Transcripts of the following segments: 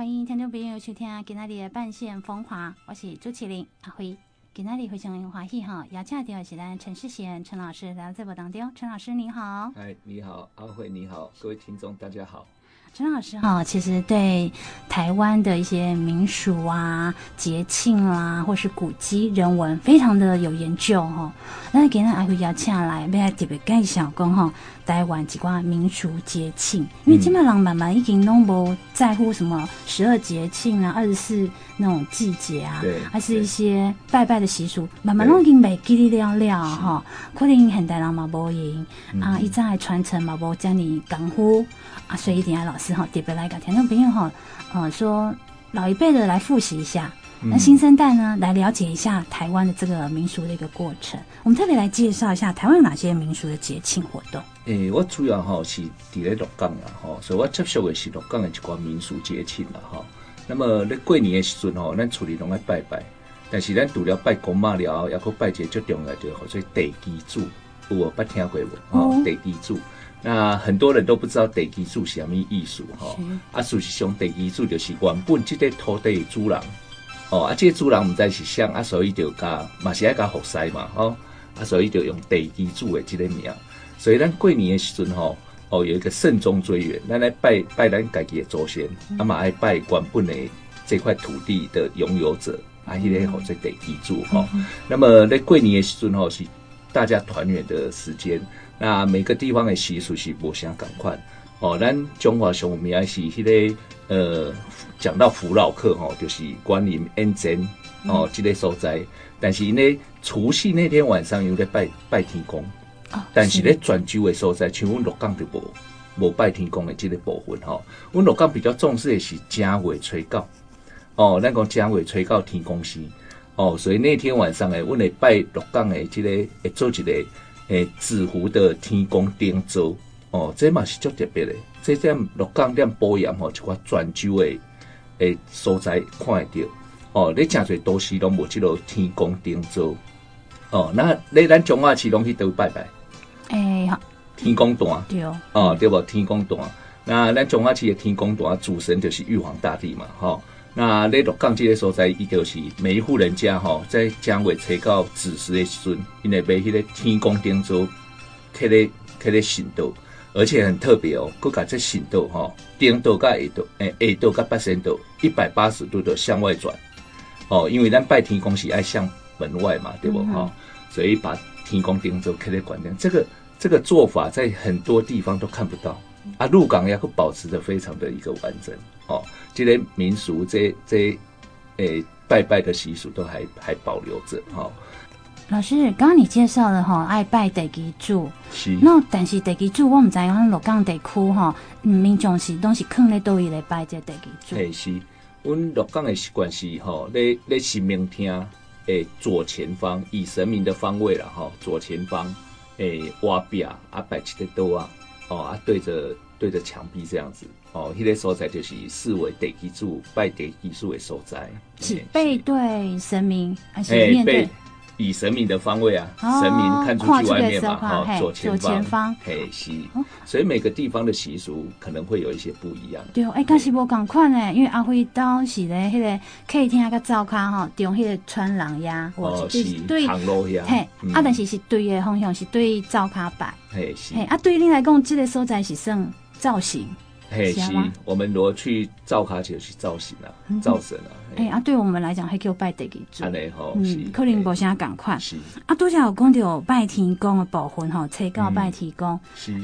欢迎听众朋友收听今天的半线风华，我是朱启林阿辉。今天非常欢喜哈，邀请到是咱陈世贤陈老师来到节目当中。陈老师你好，嗨你好，阿辉你好，各位听众大家好。陈老师哈，其实对台湾的一些民俗啊、节庆啦，或是古迹人文，非常的有研究哈。那今天阿辉邀请来，要特别介绍讲哈，台湾几挂民俗节庆，因为基本上慢慢已经拢无在乎什么十二节庆啊、二十四那种季节啊，还是一些拜拜的习俗，慢慢拢已经袂记哩了了哈。可能现代人嘛无闲啊，一再传承嘛无这么功夫。啊，所以一定要老师哈，特别来个听众朋友哈，呃，说老一辈的来复习一下，那新生代呢来了解一下台湾的这个民俗的一个过程。我们特别来介绍一下台湾有哪些民俗的节庆活动。诶、欸，我主要哈是伫咧鹿港啦哈，所以我接触的是鹿港的一寡民俗节庆啦哈。那么咧过年的时阵吼，咱厝里拢爱拜拜，但是咱除了拜公妈了后，也搁拜一个最重要就叫做地基主，有无捌听过无？哦，地基主。那很多人都不知道地基主是什么意思哈，啊，事实上地基主就是原本这个土地的主人，哦，啊，这个主人唔知是谁，啊，所以就加嘛是爱加服侍嘛，吼，啊，所以就用地基主的这个名，所以咱过年的时阵吼，哦，有一个慎终追远，咱来拜拜咱家己的祖先，啊嘛爱拜原本的这块土地的拥有者，啊，迄个吼在地基主哈，那么在过年的时阵吼是大家团圆的时间。那每个地方的习俗是无相同款哦。咱中华上面是迄个呃，讲到福老客吼，就是观音恩真哦，这个所在。但是呢，除夕那天晚上有在拜拜天公，但是咧泉州的所在，像阮鹿港就无无拜天公的即个部分吼。阮鹿港比较重视的是正月初九哦，咱讲正月初九天公生哦，所以那天晚上诶，阮会拜鹿港的这个会做一个。诶，紫湖的天宫顶洲哦，这嘛是足特别的。这点鹿港点保养吼，一寡泉州的诶所在看得到哦。你真侪都市拢无即落天宫顶洲哦。那你咱中华市拢去倒拜拜？诶、欸，好，天宫坛对哦，哦对不？天宫坛。那咱中华市的天宫坛主神就是玉皇大帝嘛，吼、哦。那你鹿港这个所在，伊就是每一户人家吼，在正月初到子时的时阵，因为买迄个天公灯座，刻咧刻咧神道，而且很特别哦，佮佮这神道吼，顶道甲下道，诶下道甲八仙道，一百八十度的向外转，哦，因为咱拜天公是爱向门外嘛，对不哈、嗯？所以把天公灯座刻咧关灯，这个这个做法在很多地方都看不到，啊，鹿港也会保持着非常的一个完整，哦。这些民俗，这这诶、欸、拜拜的习俗都还还保留着哈、哦。老师，刚刚你介绍了哈，爱拜地基主，是。那但是地基主，我们知影鹿港地区哈，民众是拢是囥咧倒位来拜这地基主。嘿，是。阮鹿港的习惯是哈，咧咧神明厅诶左前方，以神明的方位了哈，左前方诶挖壁啊摆一个桌啊，哦啊对着对着墙壁这样子。哦，迄、那个所在就是视为地基主拜地基主的所在，是背对神明还是面对？以神明的方位啊，哦、神明看出去外面嘛，哈、哦，左前方，嘿，是、哦。所以每个地方的习俗可能会有一些不一样。对哦，哎，但是无共款呢，因为阿辉当时咧，迄个客厅个灶卡吼，用迄个穿廊呀，哦，是对，嘿、嗯，啊，但是是对的方向是对灶卡摆，嘿，是。嘿，啊，对恁来讲，这个所在是算造型。嘿，是，我们如果去造卡就是造型啊，灶、嗯、神啊。哎、欸、啊，对我们来讲还叫拜地基主。安尼吼，是。可能无啥共款。是。啊，多少有讲到拜天公的部分吼，初九拜天公。是。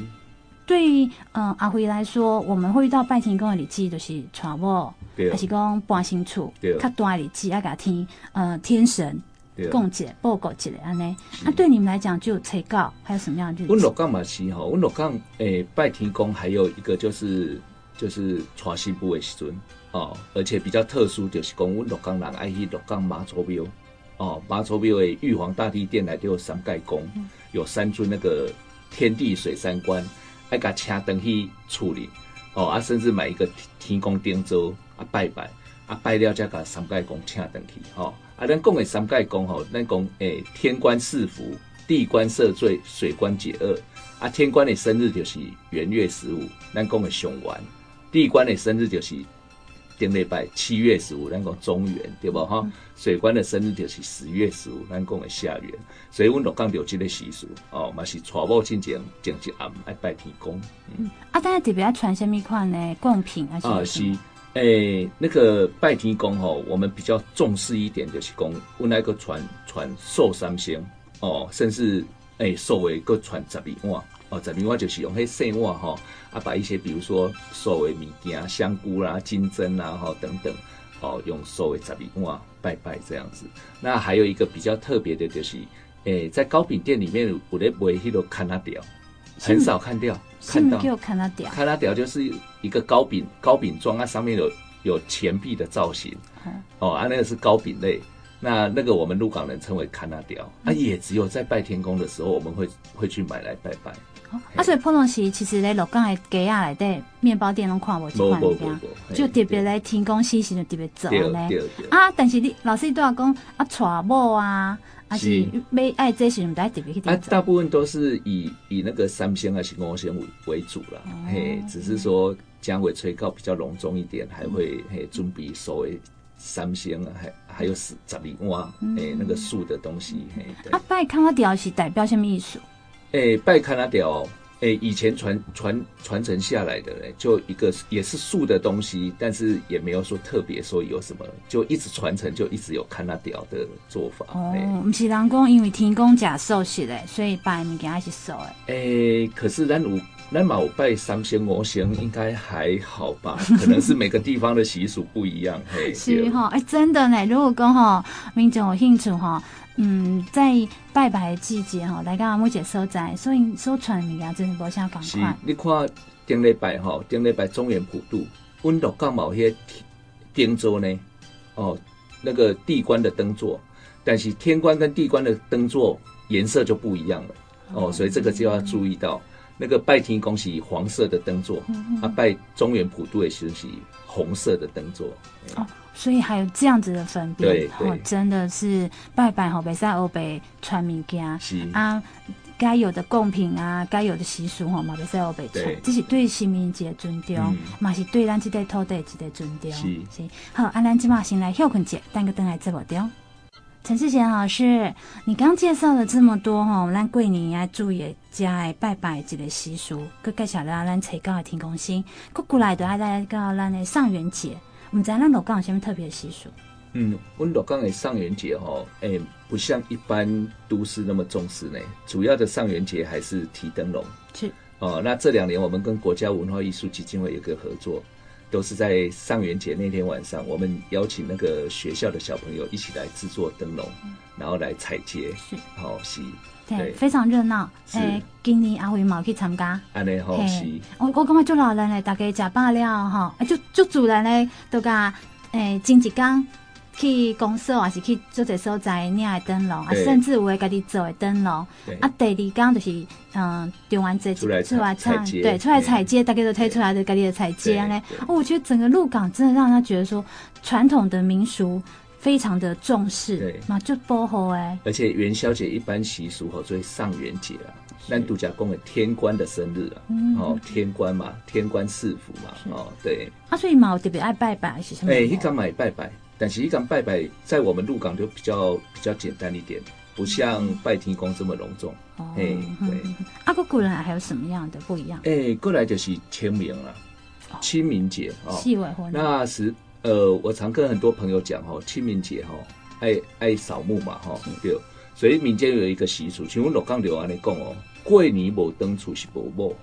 对于嗯阿辉来说，我们会遇到拜天公的日子，就是娶某，还是讲搬新厝，较大的日子要甲天呃天神。供解报告起来安尼，那、啊、对你们来讲就催告，还有什么样的？阮鹿港嘛是吼，阮鹿港诶拜天公，还有一个就是就是娶新妇的时阵哦，而且比较特殊，就是讲阮鹿港人爱去鹿港妈祖庙哦，妈祖庙的玉皇大帝殿内就有三界公、嗯，有三尊那个天地水三观，爱甲请登去处理哦，啊甚至买一个天公灯座啊拜拜啊拜了再甲三界公请登去吼。啊，咱讲的三界公吼，咱讲诶，天官赐福，地官赦罪，水官解厄。啊，天官的生日就是元月十五，咱讲的上元；地官的生日就是顶礼拜七月十五，咱讲中元对不哈？嗯、水官的生日就是十月十五，咱讲的下元，所以阮鹿港有即个习俗哦，嘛是娶某进前前一暗爱拜天公。嗯，啊，大家特别爱传什么款呢贡品啊？啊是，诶、那个拜天公吼，我们比较重视一点就是讲，阮那个传传寿三星哦，甚至诶寿的个传十二碗。哦，十二碗就是用迄细碗哈，啊，把一些比如说所谓物件、香菇啦、金针啦哈等等，哦，用所谓十二碗拜拜这样子。那还有一个比较特别的就是，诶、在糕饼店里面有咧卖迄个卡纳条，很少看掉，看到。卡纳条，卡纳条就是一个糕饼糕饼装，啊上面有有钱币的造型，哦，啊，那个是糕饼类。那那个我们鹿港人称为卡纳条，啊，也只有在拜天公的时候，我们会会去买来拜拜。啊，所以普通时其实咧，鹿港的街啊内底面包店拢看无这款物件，就特别来天公时时就特别做咧。啊，但是你老师都要讲啊，娶某啊，还是每爱这些，唔得特别去。啊，大部分都是以以那个三星还是五仙为为主了，嘿，只是说将尾催告比较隆重一点，还会嘿准备所谓三星啊，还还有十十二碗，哎，那个树的东西，嘿。啊，拜卡纳条是代表什么意思？诶、欸，拜卡纳条，诶、欸，以前传传传承下来的嘞，就一个也是素的东西，但是也没有说特别说有什么，就一直传承，就一直有看那屌的做法。哦，不、欸、是人讲，因为天公假寿是嘞，所以拜物件还是素的。诶、欸，可是咱有咱冇拜三仙五仙，应该还好吧？可能是每个地方的习俗不一样。嘿，是哈，哎、欸，真的呢。如果讲哈，民众有兴趣哈。嗯，在拜拜的季节哈，来到某些所在，所以收传的物件真是无啥赶快。你看顶礼拜哈，顶礼拜中原普渡，温度刚好些灯座呢，哦，那个地官的灯座，但是天官跟地官的灯座颜色就不一样了，哦，所以这个就要注意到，那个拜天公是黄色的灯座，啊，拜中原普渡也是红色的灯座。哦所以还有这样子的分别，对，哦，真的是拜拜吼，北塞欧北传物件，是。啊，该有的贡品啊，该有的习俗吼，嘛北塞欧北传，这是对新民节尊重，嘛、嗯、是对咱这块土地一个尊重，是。是。好，啊，咱今嘛先来休困节，等个等来直播中。陈世贤老师，你刚介绍了这么多吼，咱过年要注意加拜拜这个习俗，佮介绍了咱最高的天公星，佮过来的还在讲咱的上元节。我们在那鹿港有什么特别的习俗？嗯，我们鹿港的上元节哈，哎、欸，不像一般都市那么重视呢。主要的上元节还是提灯笼。是哦，那这两年我们跟国家文化艺术基金会有个合作，都是在上元节那天晚上，我们邀请那个学校的小朋友一起来制作灯笼，嗯、然后来踩街。是，好是。对，非常热闹。诶，今年阿辉冇去参加。安尼好是。我我感觉做老人嘞，大家食饱了哈，就就主人嘞，都甲诶，前一天去公社，还是去做者所在领的灯笼，啊，甚至有诶家己做的灯笼。啊，第二天就是嗯，中完这出来出来踩街，对，出来踩街，大家都推出来的家己的踩街咧。哦，我觉得整个鹿港真的让他觉得说，传统的民俗。非常的重视，对，嘛就保护哎。而且元宵节一般习俗吼，做上元节啊，咱度假公的天官的生日啊，哦，天官嘛，天官赐福嘛，哦，对。啊，所以嘛，我特别爱拜拜是什么？哎，一讲买拜拜，但是一讲拜拜，在我们鹿港就比较比较简单一点，不像拜天公这么隆重。哎，对。啊，个过来还有什么样的不一样？哎，过来就是清明了，清明节哦，那是。呃，我常跟很多朋友讲哈，清明节哈，爱爱扫墓嘛哈，对，所以民间有一个习俗，请问鹿港就安尼讲哦，过年无灯出是无某，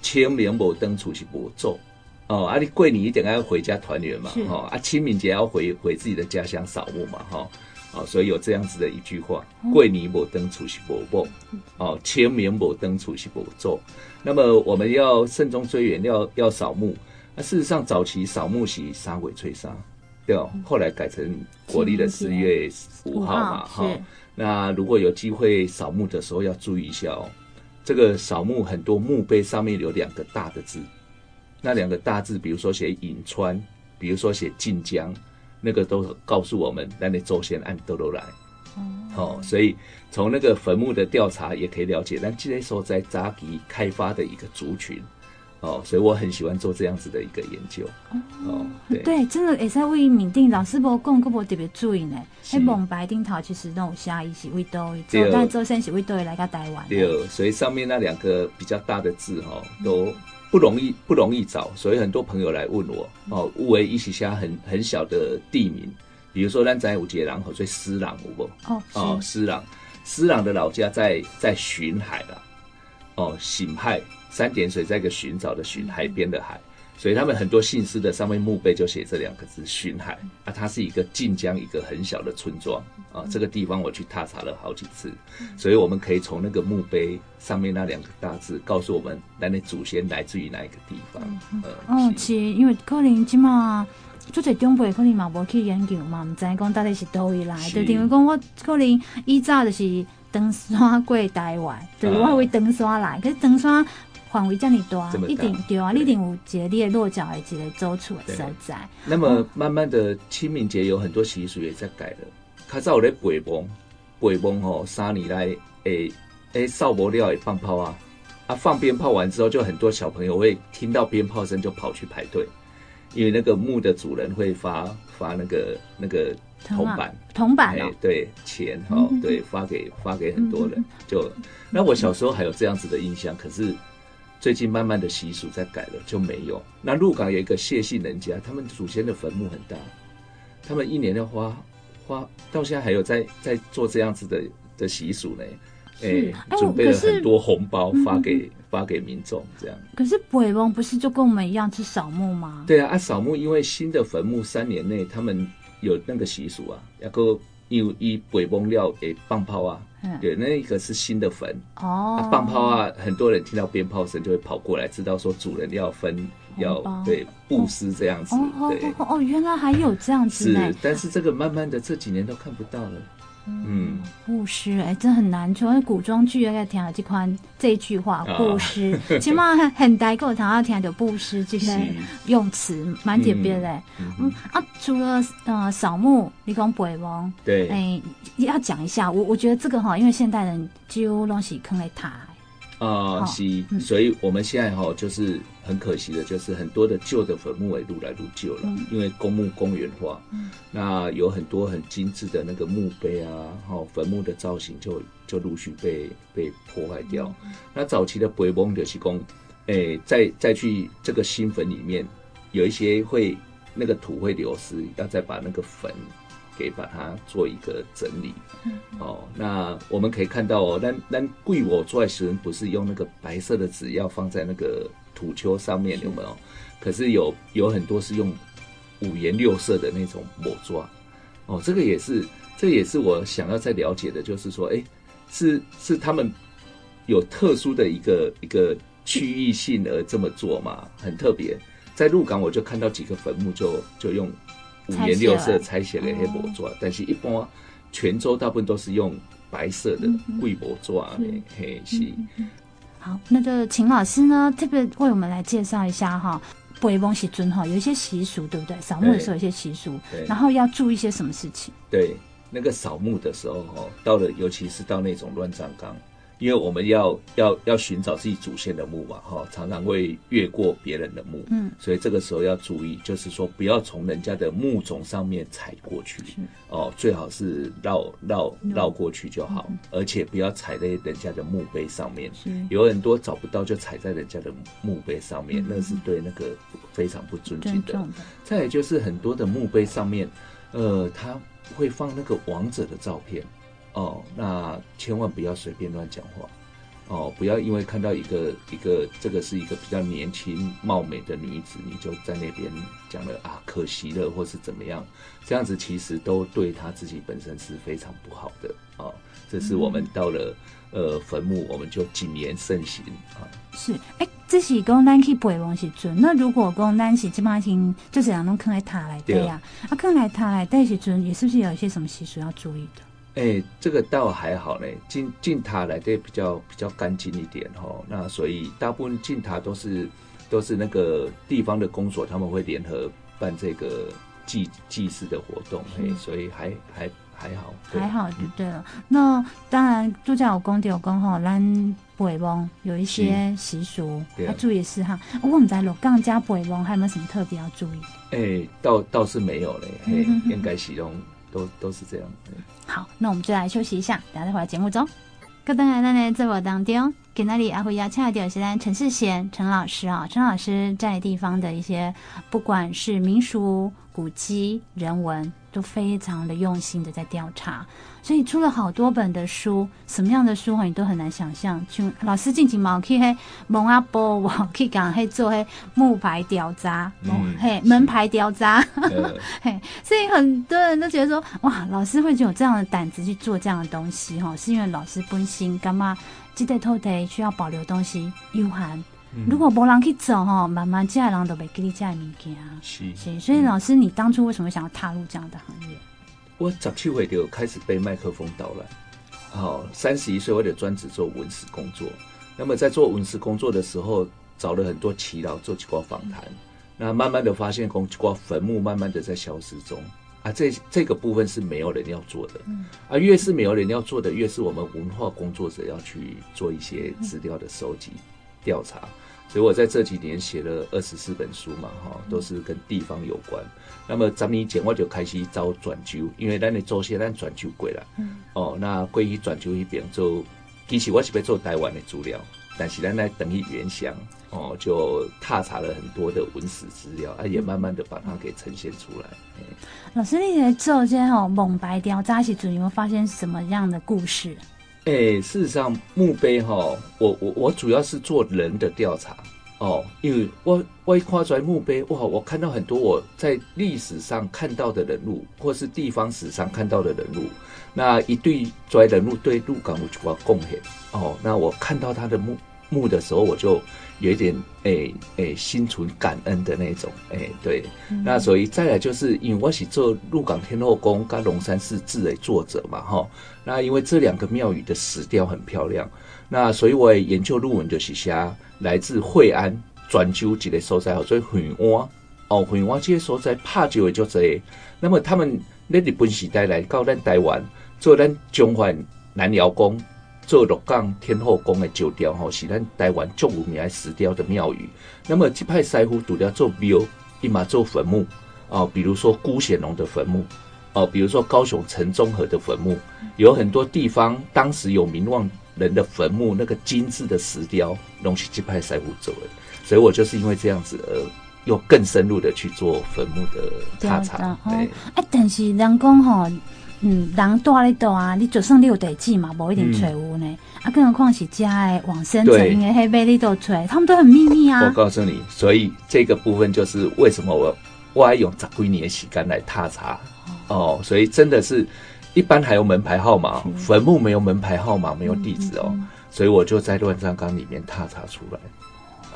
清明无灯出是无祖哦，啊，你过年一定要回家团圆嘛，哈，啊，清明节要回回自己的家乡扫墓嘛，哈，啊，所以有这样子的一句话，过年无灯出是无某，哦，清明无灯出是无祖，那么我们要慎终追远，要要扫墓。那事实上，早期扫墓是三月初三，对哦。后来改成国历的四月五号嘛，哈。那如果有机会扫墓的时候，要注意一下哦。这个扫墓很多墓碑上面有两个大的字，那两个大字，比如说写“颍川”，比如说写“晋江”，那个都告诉我们，那那祖先按都都来。哦，所以从那个坟墓的调查也可以了解，但这些时候在扎吉开发的一个族群。哦，所以我很喜欢做这样子的一个研究。哦，对，对，真的也在为缅甸老师伯讲，佫无特别注意呢。喺蒙白顶头其实都有写伊是为倒位，做但周先是为倒位来到台湾。对，所以上面那两个比较大的字哈，都不容易不容易找，所以很多朋友来问我哦，乌为一起下很很小的地名，比如说咱在五节廊口，所以施琅有无？哦哦，施朗，施朗的老家在在巡海啦，哦，醒海。三点水在一个寻找的寻，海边的海，所以他们很多姓氏的上面墓碑就写这两个字“寻海”。啊，它是一个晋江一个很小的村庄啊。这个地方我去踏查了好几次，所以我们可以从那个墓碑上面那两个大字告诉我们，咱的祖先来自于哪一个地方。呃、嗯，是，因为可能起码做在中辈，可能嘛无去研究嘛，唔知讲到底是叨位来。就等于讲我可能以早就是登山过台湾，对，我会登山来，可是登山。范围这么大，大一定对啊，对一定有一个你的落脚的一个走出的所在。那么慢慢的，清明节有很多习俗也在改了。较早咧背梦，背梦吼，三年来诶诶，扫不了诶放炮啊啊！放鞭炮完之后，就很多小朋友会听到鞭炮声就跑去排队，因为那个墓的主人会发发那个那个铜板铜板诶，对钱哦，对发给发给很多人。就那我小时候还有这样子的印象，可是。最近慢慢的习俗在改了，就没有。那鹿港有一个谢姓人家，他们祖先的坟墓很大，他们一年要花花到现在还有在在做这样子的的习俗呢。哎、欸，准备了很多红包发给、嗯、发给民众，这样。可是北翁不是就跟我们一样去扫墓吗？对啊，啊扫墓，因为新的坟墓三年内他们有那个习俗啊，要够。因为以北崩料诶放炮啊，嗯、对，那一个是新的坟哦，放、啊、炮啊，很多人听到鞭炮声就会跑过来，知道说主人要分要对布施这样子，哦、对。哦，哦，原来还有这样子，是，但是这个慢慢的这几年都看不到了。嗯，布施哎，真很难。除了古装剧要听到这款这句话，布施，起码很很带够，他要听到布施这些用词，蛮特别的。嗯啊，除了呃扫墓，你讲北王，对，哎，要讲一下，我我觉得这个哈，因为现代人几乎拢是坑来塔。啊，是，所以我们现在哈，就是很可惜的，就是很多的旧的坟墓也越来入旧了，因为公墓公园化，那有很多很精致的那个墓碑啊，哈，坟墓的造型就就陆续被被破坏掉。那早期的北翁的是公，诶，再再去这个新坟里面，有一些会那个土会流失，要再把那个坟。给把它做一个整理，哦，那我们可以看到哦，那那贵我做时不是用那个白色的纸要放在那个土丘上面有没有？可是有有很多是用五颜六色的那种抹抓，哦，这个也是，这个也是我想要再了解的，就是说，哎，是是他们有特殊的一个一个区域性而这么做嘛？很特别，在鹿港我就看到几个坟墓就就用。五颜六色拆写了黑抹抓，但是一般泉州大部分都是用白色的贵薄砖的黑漆。好，那个秦老师呢，特别为我们来介绍一下哈，北翁喜尊哈有一些习俗，对不对？扫墓的时候有一些习俗，然后要注意一些什么事情？对，那个扫墓的时候哈，到了尤其是到那种乱葬岗。因为我们要要要寻找自己祖先的墓嘛，哈，常常会越过别人的墓，嗯，所以这个时候要注意，就是说不要从人家的墓冢上面踩过去，哦，最好是绕绕绕。过去就好，而且不要踩在人家的墓碑上面，有很多找不到就踩在人家的墓碑上面，那是对那个非常不尊敬的。再来就是很多的墓碑上面，呃，他会放那个王者的照片。哦，那千万不要随便乱讲话，哦，不要因为看到一个一个这个是一个比较年轻貌美的女子，你就在那边讲了啊，可惜了，或是怎么样，这样子其实都对她自己本身是非常不好的啊、哦。这是我们到了呃坟墓，我们就谨言慎行啊。是，哎、欸，这是讲咱去北王时阵，那如果讲咱是这么听，就是两种坑来塔来对呀，啊，坑来塔来对时阵，也是不是有一些什么习俗要注意的？哎、欸，这个倒还好嘞，进进塔来的比较比较干净一点哈。那所以大部分进塔都是都是那个地方的公所，他们会联合办这个祭祭祀的活动，哎、嗯，所以还还还好，还好就对了。嗯、那当然，度假有功，地有功哈，咱北翁有一些习俗要注意事项。我们在鹿港加北翁还有没有什么特别要注意？哎、欸，倒倒是没有嘞，嘿，应该使用都都是这样。好，那我们就来休息一下，等下再回来节目中。各位奶奶在我当中，给那里阿辉邀请到的是咱陈世贤陈老师啊，陈老师在地方的一些，不管是民俗、古迹、人文，都非常的用心的在调查，所以出了好多本的书，什么样的书你都很难想象。就老师进前嘛，去嘿蒙阿波，我去讲嘿做嘿木牌雕渣，嗯、嘿门牌雕渣，嗯、嘿，所以很多人都觉得说，哇，老师会有这样的胆子去做这样的东西哈，是因为老师本心干嘛？记得偷得需要保留东西，有限。嗯、如果没人去走哈，慢慢这样人都会给你这样物件。是是，所以老师，你当初为什么想要踏入这样的行业？我十七岁就开始被麦克风导览，好，三十一岁我就专职做文史工作。那么在做文史工作的时候，找了很多耆老做几挂访谈，嗯、那慢慢的发现，几挂坟墓慢慢的在消失中。啊，这这个部分是没有人要做的，嗯、啊，越是没有人要做的，越是我们文化工作者要去做一些资料的收集、调查。所以我在这几年写了二十四本书嘛，哈，都是跟地方有关。那么咱们以前我就开始招转救，因为咱的祖先咱转救过了，嗯，哦，那归于转救一边做，其实我是要做台湾的资料，但是咱来等于原乡。哦，就踏查了很多的文史资料，啊，也慢慢的把它给呈现出来。嗯嗯、老师，你在做这些吼蒙白雕扎起主，有没有发现什么样的故事？哎、事实上墓碑哈，我我我主要是做人的调查哦，因为我我一跨出来墓碑，哇，我看到很多我在历史上看到的人物，或是地方史上看到的人物，那一对出来人物对鹿港有什么贡献？哦，那我看到他的墓墓的时候，我就。有一点诶诶、欸欸，心存感恩的那种诶、欸，对，嗯、那所以再来就是因为我是做鹿港天后宫跟龙山寺志的作者嘛，哈，那因为这两个庙宇的石雕很漂亮，那所以我也研究论文就是写来自惠安转州几个所在，所以惠安哦，惠安这些所在拍照的就这，那么他们那日本时代来到咱台湾做咱中环南瑶宫。做鹿港天后宫的石雕吼，是咱台湾最有名的石雕的庙宇。那么这派师傅除了做庙，伊嘛做坟墓哦，比如说辜显龙的坟墓哦，比如说高雄城中和的坟墓，有很多地方当时有名望人的坟墓，那个精致的石雕，拢是这派师傅做的。所以我就是因为这样子，而又更深入的去做坟墓的踏查。对哎，但是人工吼。嗯，人多咧多啊，你就算你有地址嘛，无一定找有呢。嗯、啊，更何况是家的往生者，因为黑白你都找，他们都很秘密啊。我告诉你，所以这个部分就是为什么我我爱用十几年的时间来踏查哦，哦。所以真的是，一般还有门牌号码，坟墓没有门牌号码，没有地址哦。所以我就在乱葬岗里面踏查出来。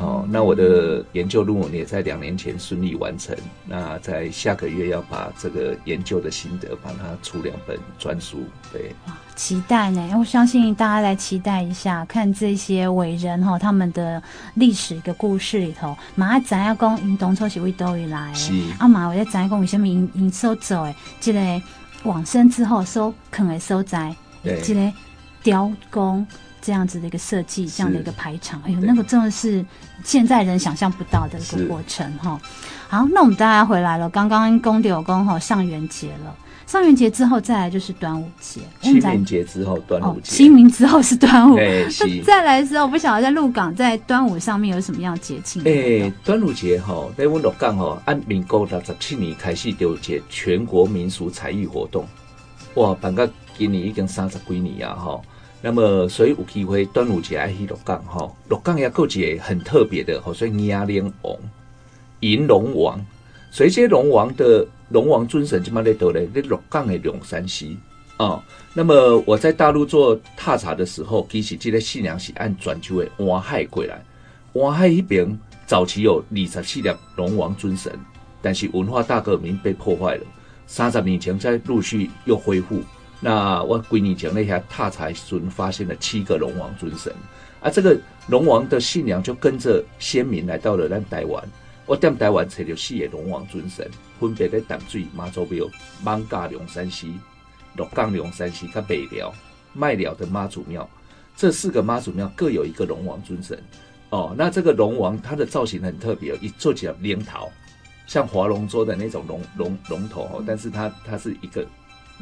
哦，那我的研究论文也在两年前顺利完成。那在下个月要把这个研究的心得，把它出两本专书。对，哇，期待呢！我相信大家来期待一下，看这些伟人哈，他们的历史一个故事里头，马上咱要讲因当初是为叨位来，是啊，马我在咱讲为什么因因所走诶，这个往生之后所肯的所在，对，这个雕工。这样子的一个设计，这样的一个排场，哎呦，那个真的是现在人想象不到的一个过程哈。好，那我们大家回来了，刚刚公有公哈上元节了，上元节之后再来就是端午节，清明节之后端午节，清明之后是端午，那再来的时候，我不晓得在鹿港在端午上面有什么样节庆？哎，端午节哈，在我们鹿港哈，按民国六十七年开始就节全国民俗才艺活动，哇，办个今年已经三十几年啊哈。那么，所以有机会端午节爱去鹿港吼，鹿港也够节很特别的吼，所以迎龙王、迎龙王，所以这龙王的龙王尊神就嘛在得嘞，在鹿港的龙山寺啊。那么我在大陆做踏查的时候，其实这个信仰是按泉州的湾海过来，湾海那边早期有二十四粒龙王尊神，但是文化大革命被破坏了，三十年前才陆续又恢复。那我几年前那些踏查时发现了七个龙王尊神，啊，这个龙王的信仰就跟着先民来到了咱台湾。我在台湾找到四个龙王尊神，分别在淡水妈祖庙、艋舺龙山寺、鹿港、龙山溪、跟麦寮、麦寮的妈祖庙，这四个妈祖庙各有一个龙王尊神。哦，那这个龙王它的造型很特别，一做起来莲桃，像划龙舟的那种龙龙龙头哦，但是它它是一个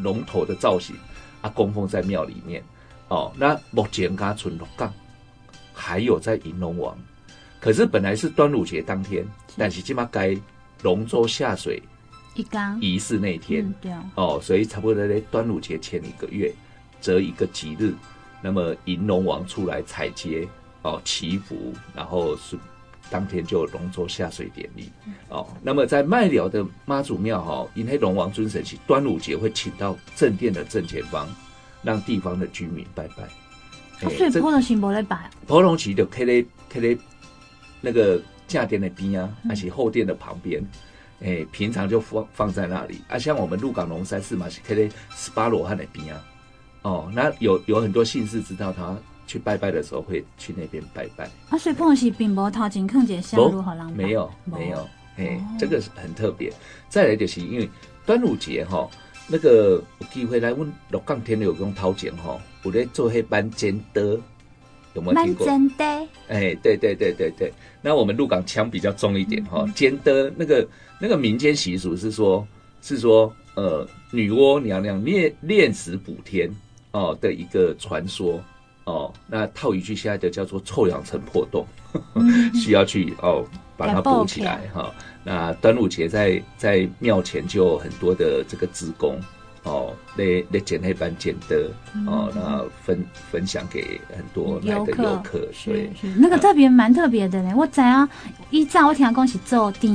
龙头的造型啊，供奉在庙里面。哦，那目前刚存六杠，还有在银龙王，可是本来是端午节当天，但是起码该龙舟下水一缸仪式那天，嗯，对哦，所以差不多在端午节前一个月择一个吉日，那么银龙王出来采街哦祈福，然后是当天就龙舟下水典礼哦。那么在麦寮的妈祖庙哈，因为龙王尊神是端午节会请到正殿的正前方。让地方的居民拜拜，啊、所以普通是不来拜，普通是就开咧开咧那个正殿的边啊，而且后殿的旁边，哎、欸，平常就放放在那里啊。像我们鹿港龙山寺嘛，是开在十八罗汉的边啊。哦，那有有很多信士知道他去拜拜的时候会去那边拜拜。啊，所以普通是并无头前看见香炉好人没有没有，哎、欸，这个是很特别。再来就是因为端午节哈。那个有机会来问鹿港天有宫头前哈，有在做黑班煎的，有没有听过？煎的，哎，对对对对对。那我们鹿港腔比较重一点哈，煎的那个那个民间习俗是说，是说呃女娲娘娘炼炼石补天哦的一个传说哦。那套一句现在的叫做臭氧层破洞，需要去哦把它补起来哈。那端午节在在庙前就有很多的这个职工哦，那那捡那班捡的哦，那分分享给很多来的游客，对，那个特别蛮特别的呢。我知啊，以前我听讲是做甜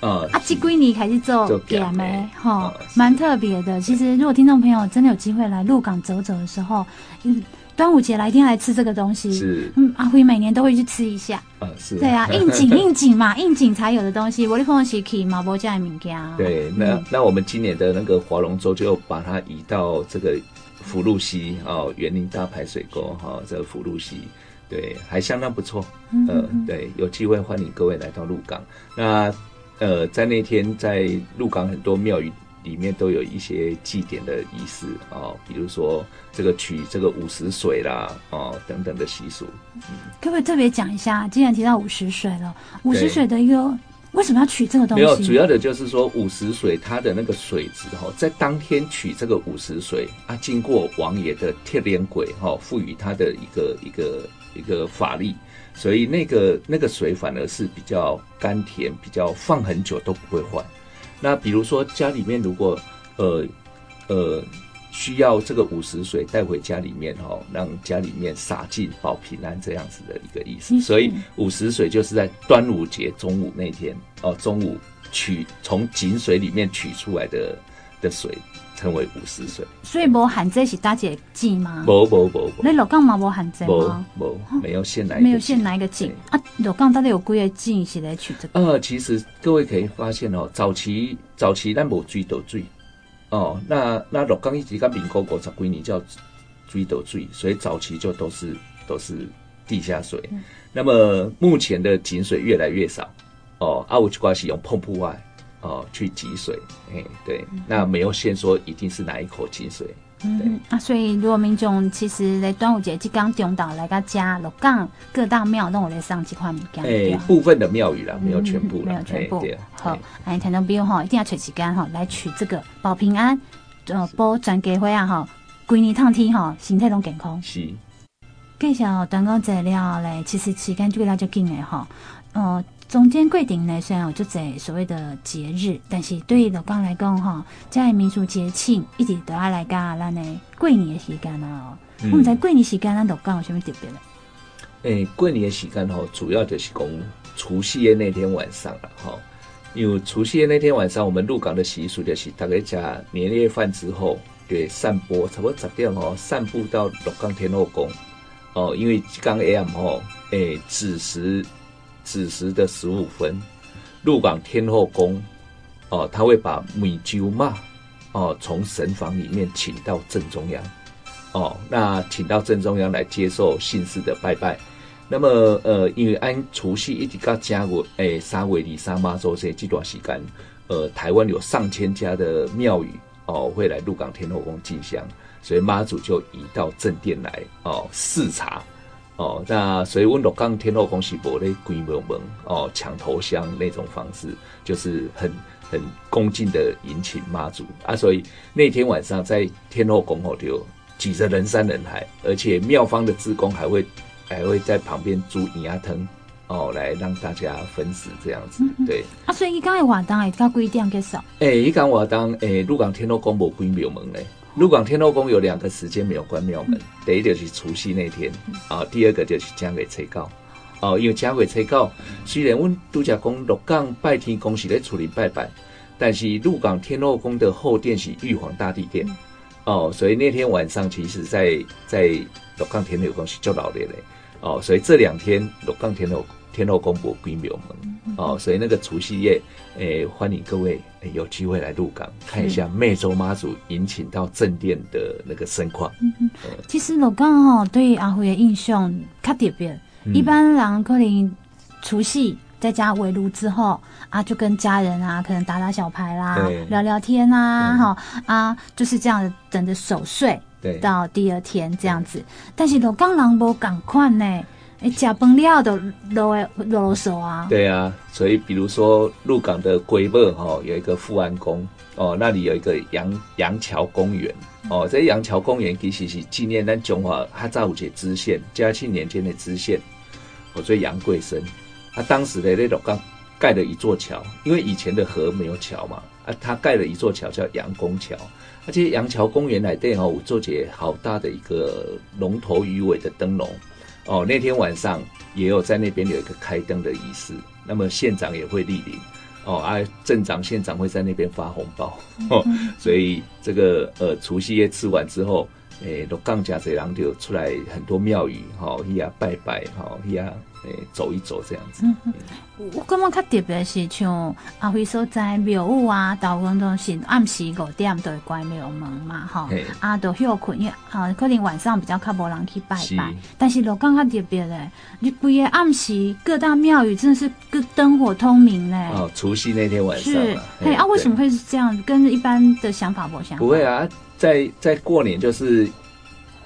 的，啊，这几年开始做咸的，哈，蛮特别的。其实如果听众朋友真的有机会来鹿港走走的时候，嗯。端午节来一定要来吃这个东西，是，嗯，阿辉每年都会去吃一下，啊，是，对啊，应景应景嘛，应景才有的东西。我的朋友是去马博家的名家，对，那、嗯、那我们今年的那个划龙舟就把它移到这个福禄溪哦，园林大排水沟哈、哦，这个福禄溪，对，还相当不错，嗯、呃，对，有机会欢迎各位来到鹿港。那呃，在那天在鹿港很多庙宇。里面都有一些祭典的仪式哦，比如说这个取这个午时水啦，哦等等的习俗。嗯，可不可以特别讲一下？既然提到午时水了，午时水的一个为什么要取这个东西？没有，主要的就是说午时水它的那个水质哈，在当天取这个午时水啊，经过王爷的贴脸鬼哈，赋予它的一个一个一个法力，所以那个那个水反而是比较甘甜，比较放很久都不会坏。那比如说家里面如果呃呃需要这个午时水带回家里面哈，让家里面洒进保平安这样子的一个意思。所以午时水就是在端午节中午那天哦，中午取从井水里面取出来的的水，称为五十岁。所以无限制是大姐井吗？无无无无。你鹿港嘛无限制吗？无没有限哪没有限哪一个井啊？鹿港到底有几个井是来取这个？呃，其实各位可以发现哦，早期早期咱无水道水哦，那那鹿港一直到民国五十几年叫水道水，所以早期就都是都是地下水。嗯、那么目前的井水越来越少哦，啊，有一寡是用澎湃外。哦，去汲水，哎，对，那没有限说一定是哪一口井水，嗯，对啊，所以如果民众其实在端午节即刚中岛来个家鹿港各大庙都有来上这款物件，哎，部分的庙宇啦，没有全部，没有全部，好，哎，听众朋友哈，一定要找时间哈来取这个保平安，呃，保全家伙啊哈，规年烫天哈，身体拢健康。是，介绍端午节了嘞，其实时间就来就紧的哈，呃。中间规定呢，虽然有就在所谓的节日，但是对于鹿港来讲哈，在民俗节庆一直都要来噶，咱的过年的时间啊，我们在过年时间咱鹿港有什么特别的？诶，过年的时间吼，主要就是讲除夕的那天晚上了哈，因为除夕的那天晚上，我们入港的习俗就是大概吃年夜饭之后，对，散播差不多十点哦，散步到鹿港天后宫哦，因为刚 AM 吼，诶，子时。子时的十五分，鹿港天后宫哦，他会把米酒嘛哦，从神房里面请到正中央哦，那请到正中央来接受信士的拜拜。那么呃，因为按除夕一直到正月诶，三月二三妈祖这这段时间，呃，台湾有上千家的庙宇哦会来鹿港天后宫进香，所以妈祖就移到正殿来哦视察哦。那所以我们鹿港天后宫是无咧规模门哦抢头香那种方式，就是很很恭敬的迎请妈祖啊。所以那天晚上在天后宫后头挤着人山人海，而且庙方的志工还会还会在旁边煮银牙汤。哦，来让大家分食这样子，嗯、对。啊，所以伊讲的活动会到几点结束？诶，伊讲活动诶，鹿港天后宫无关庙门嘞。鹿港天后宫有两个时间没有关庙门，嗯、第一就是除夕那天，啊、哦，第二个就是正月初九。哦，因为正月初九，虽然阮拄则讲鹿港拜天公是咧处理拜拜，但是鹿港天后宫的后殿是玉皇大帝殿，嗯、哦，所以那天晚上其实在在鹿港天后宫是做老的嘞。哦，所以这两天鹿港天后天后宫无关庙门。哦，所以那个除夕夜，诶、欸，欢迎各位、欸、有机会来鹿港看一下湄洲妈祖迎请到正殿的那个盛况。其实鹿港哈对阿辉的印象较特别，嗯、一般人可能除夕在家围炉之后啊，就跟家人啊可能打打小牌啦，聊聊天啊，哈、嗯、啊，就是这样等着守岁。对，到第二天这样子，但是鹿港人无赶快呢，哎，吃饭了都都会啰啰嗦啊。对啊，所以比如说鹿港的龟尾哈，有一个富安宫哦，那里有一个杨杨桥公园哦，这杨桥公园其实是纪念咱中华哈早有一个知县嘉庆年间的知县，我叫杨贵生，他当时的那种刚盖了一座桥，因为以前的河没有桥嘛，啊，他盖了一座桥叫杨公桥。而且杨桥公园来对哈，我做节好大的一个龙头鱼尾的灯笼哦。那天晚上也有在那边有一个开灯的仪式，那么县长也会莅临哦，啊，镇长、县长会在那边发红包哦。所以这个呃除夕夜吃完之后，诶，鹿港家贼人就出来很多庙宇哈，去啊拜拜哈，去啊。走一走这样子。嗯嗯，我感觉较特别是像阿辉所在庙宇啊，大部分都是暗时五点都会关庙门嘛，哈嘿。啊，都休困，因为啊，可能晚上比较较无人去拜拜。是但是鹿港较特别嘞，你规个暗时各大庙宇真的是个灯火通明嘞。哦，除夕那天晚上。是，嘿啊，为什么会是这样？跟一般的想法不相。不会啊，在在过年就是。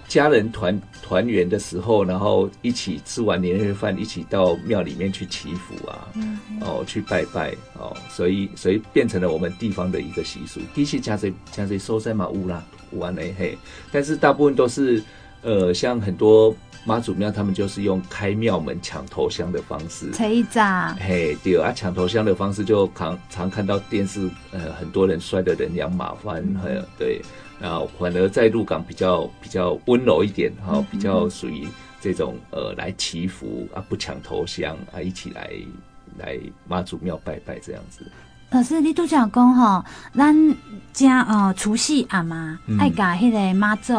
家人团团圆的时候，然后一起吃完年夜饭，一起到庙里面去祈福啊，嗯嗯哦，去拜拜哦，所以所以变成了我们地方的一个习俗。其实加谁加谁收在嘛乌啦乌安嘞嘿，但是大部分都是呃，像很多妈祖庙，他们就是用开庙门抢头香的方式。吹炸嘿，对啊，抢头香的方式就常常看到电视，呃，很多人摔得人仰马翻，还有、嗯、对。然后反而在鹿港比较比较温柔一点哈，比较属于这种呃来祈福啊，不抢头香啊，一起来来妈祖庙拜拜这样子。老师，你都讲讲哈，咱家哦除夕阿妈爱把迄个妈祖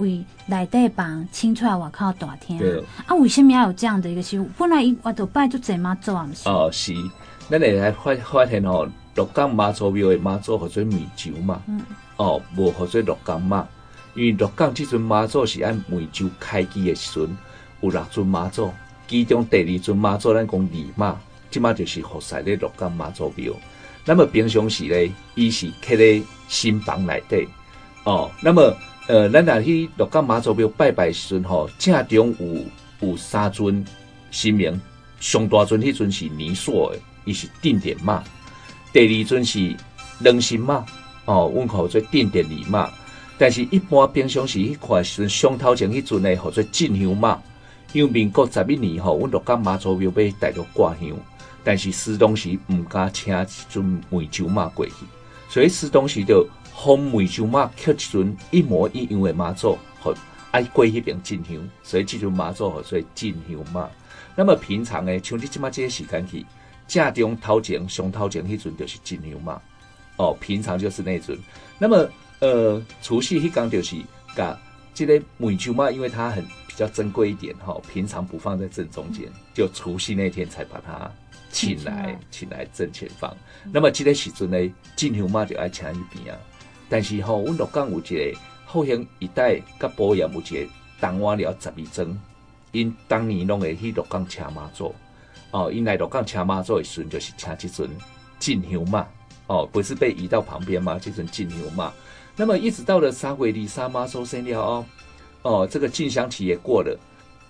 为内底房清出来外口大厅。对啊，为什么要有这样的一个习俗？本来伊我都拜就这妈祖啊，是哦是，咱来发发现哦，鹿港妈祖庙的妈祖或者梅酒嘛。嗯哦，无或者鹿港嘛，因为鹿港即阵妈祖是按梅州开基的时阵，有六尊妈祖，其中第二尊妈祖咱讲二妈，即马就是服侍咧鹿港妈祖庙。那么平常时咧，伊是刻咧新房内底。哦，那么呃，咱若去六甲妈祖庙拜拜时阵吼，正中有有三尊神明，上大尊迄尊是泥塑的，伊是定点妈；第二尊是龙神妈。哦，阮号做定点二嘛，但是一般平常时迄块是上头前迄阵诶，号做进香嘛。因为民国十一年吼，阮六甲妈祖庙要带着挂香，但是施东时毋敢请一尊梅州妈过去，所以施东时就封梅州妈刻一尊一模一样的妈祖，和爱过迄边进香，所以这尊妈祖所以进香嘛。那么平常诶，像你即马这个时间去，正中头前上头前迄阵就是进香嘛。哦，平常就是那尊，那么呃，除夕迄天就是噶，即个梅酒嘛，因为它很比较珍贵一点哈、哦，平常不放在正中间，就除夕那天才把它请来，请来正前方。那么这个时阵呢，进香嘛就爱请一边啊。但是吼、哦，阮鹿港有一个后乡一带甲保养有一个当晚了十二钟，因当年拢会去鹿港请妈祖哦，因来鹿港请妈祖的时阵就是请这尊进香嘛。哦，不是被移到旁边吗？这阵进牛嘛。那么一直到了三月二三妈祖生了哦，哦，这个进香期也过了，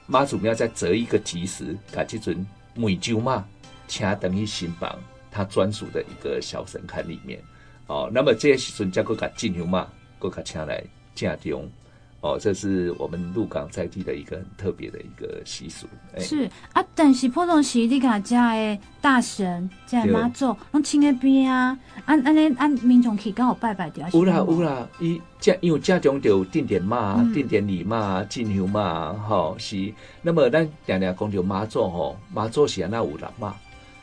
妈祖庙再择一个吉时，把这阵梅酒嘛，请等于新房，他专属的一个小神龛里面。哦，那么这些时阵，再个给进牛嘛，个给请来正中。哦，这是我们鹿港在地的一个很特别的一个习俗。欸、是啊，但是普通时你看家的大神在妈祖，拢请那边啊，按安尼按民众去刚好拜拜掉。有啦有啦，伊家因为家中就定点妈、定点礼妈、进牛嘛，吼是。那么咱常常讲着妈祖吼，妈祖是安那有六妈，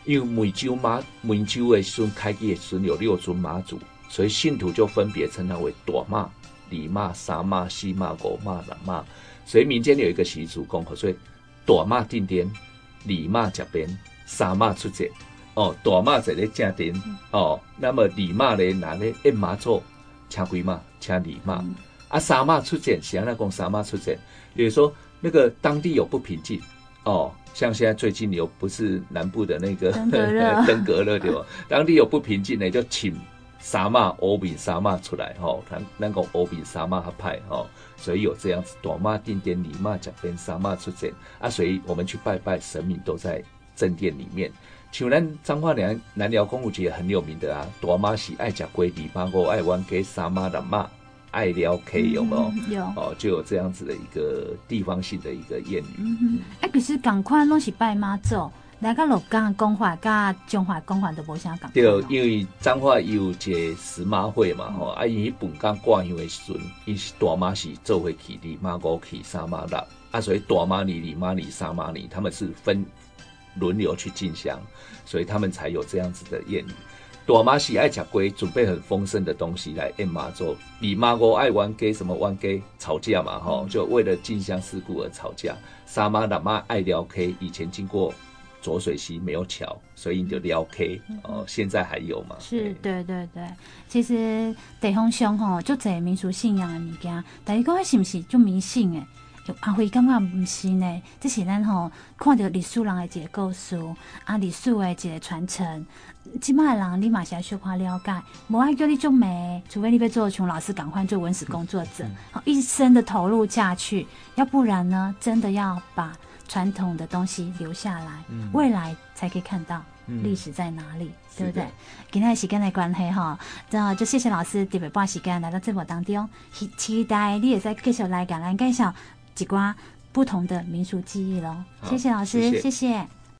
因为梅州妈梅州的时阵开基的时有六尊妈祖，所以信徒就分别称它为大妈。二妈、三妈、四妈、五妈、六妈，所以民间有一个习俗讲，所以大妈定点，二妈这边，三妈出节。哦，大妈在咧正殿，哦，那么二妈咧拿咧一妈做，请几妈，请二妈，嗯、啊，三妈出节，是安那讲三妈出节，比如说那个当地有不平静，哦，像现在最近有不是南部的那个登革热 对吧？当地有不平静呢，就请。三妈、欧比三妈出来吼，他那个欧比三妈派吼，所以有这样子，大妈定点，二妈这边，三妈出现啊，所以我们去拜拜神明都在正殿里面。像咱彰化南南寮公路节很有名的啊，大妈是爱吃龟，二妈我爱玩给三妈的妈爱聊 K 有没有？嗯、有哦，就有这样子的一个地方性的一个谚语。嗯，哎、嗯，可是赶快拢是拜妈祖。来个鹿港讲法，甲中华讲法都无啥共。对，因为彰化有一个司妈会嘛，吼、嗯，啊，伊本港挂香的时阵，伊是大妈是做会去，二妈五去，三妈六，啊，所以大妈你、二妈你、三妈你，他们是分轮流去进香，所以他们才有这样子的谚语。大妈喜爱吃龟，准备很丰盛的东西来宴妈祖；二妈我爱玩给，什么玩给吵架嘛，吼，就为了近乡事故而吵架。三妈六妈爱聊 K，以前经过。浊水溪没有桥，所以你就聊 K 哦。现在还有吗？是，对对对。其实地方上吼，就这民俗信仰的物件，但是讲是不是就迷信诶？就阿辉感觉不是呢。这是咱吼看到历史人的一个故事，啊，历史的一个传承。即卖人你嘛是要小可了解，无爱叫你做媒，除非你被做穷老师赶快做文史工作者，好、一生的投入下去，要不然呢，真的要把。传统的东西留下来，嗯、未来才可以看到历史在哪里，嗯、对不对？今天的时间的关系哈，这就谢谢老师特别把时间来到节目当中，期待你也在继续来讲来介绍几挂不同的民俗记忆喽。谢谢老师，谢谢。谢谢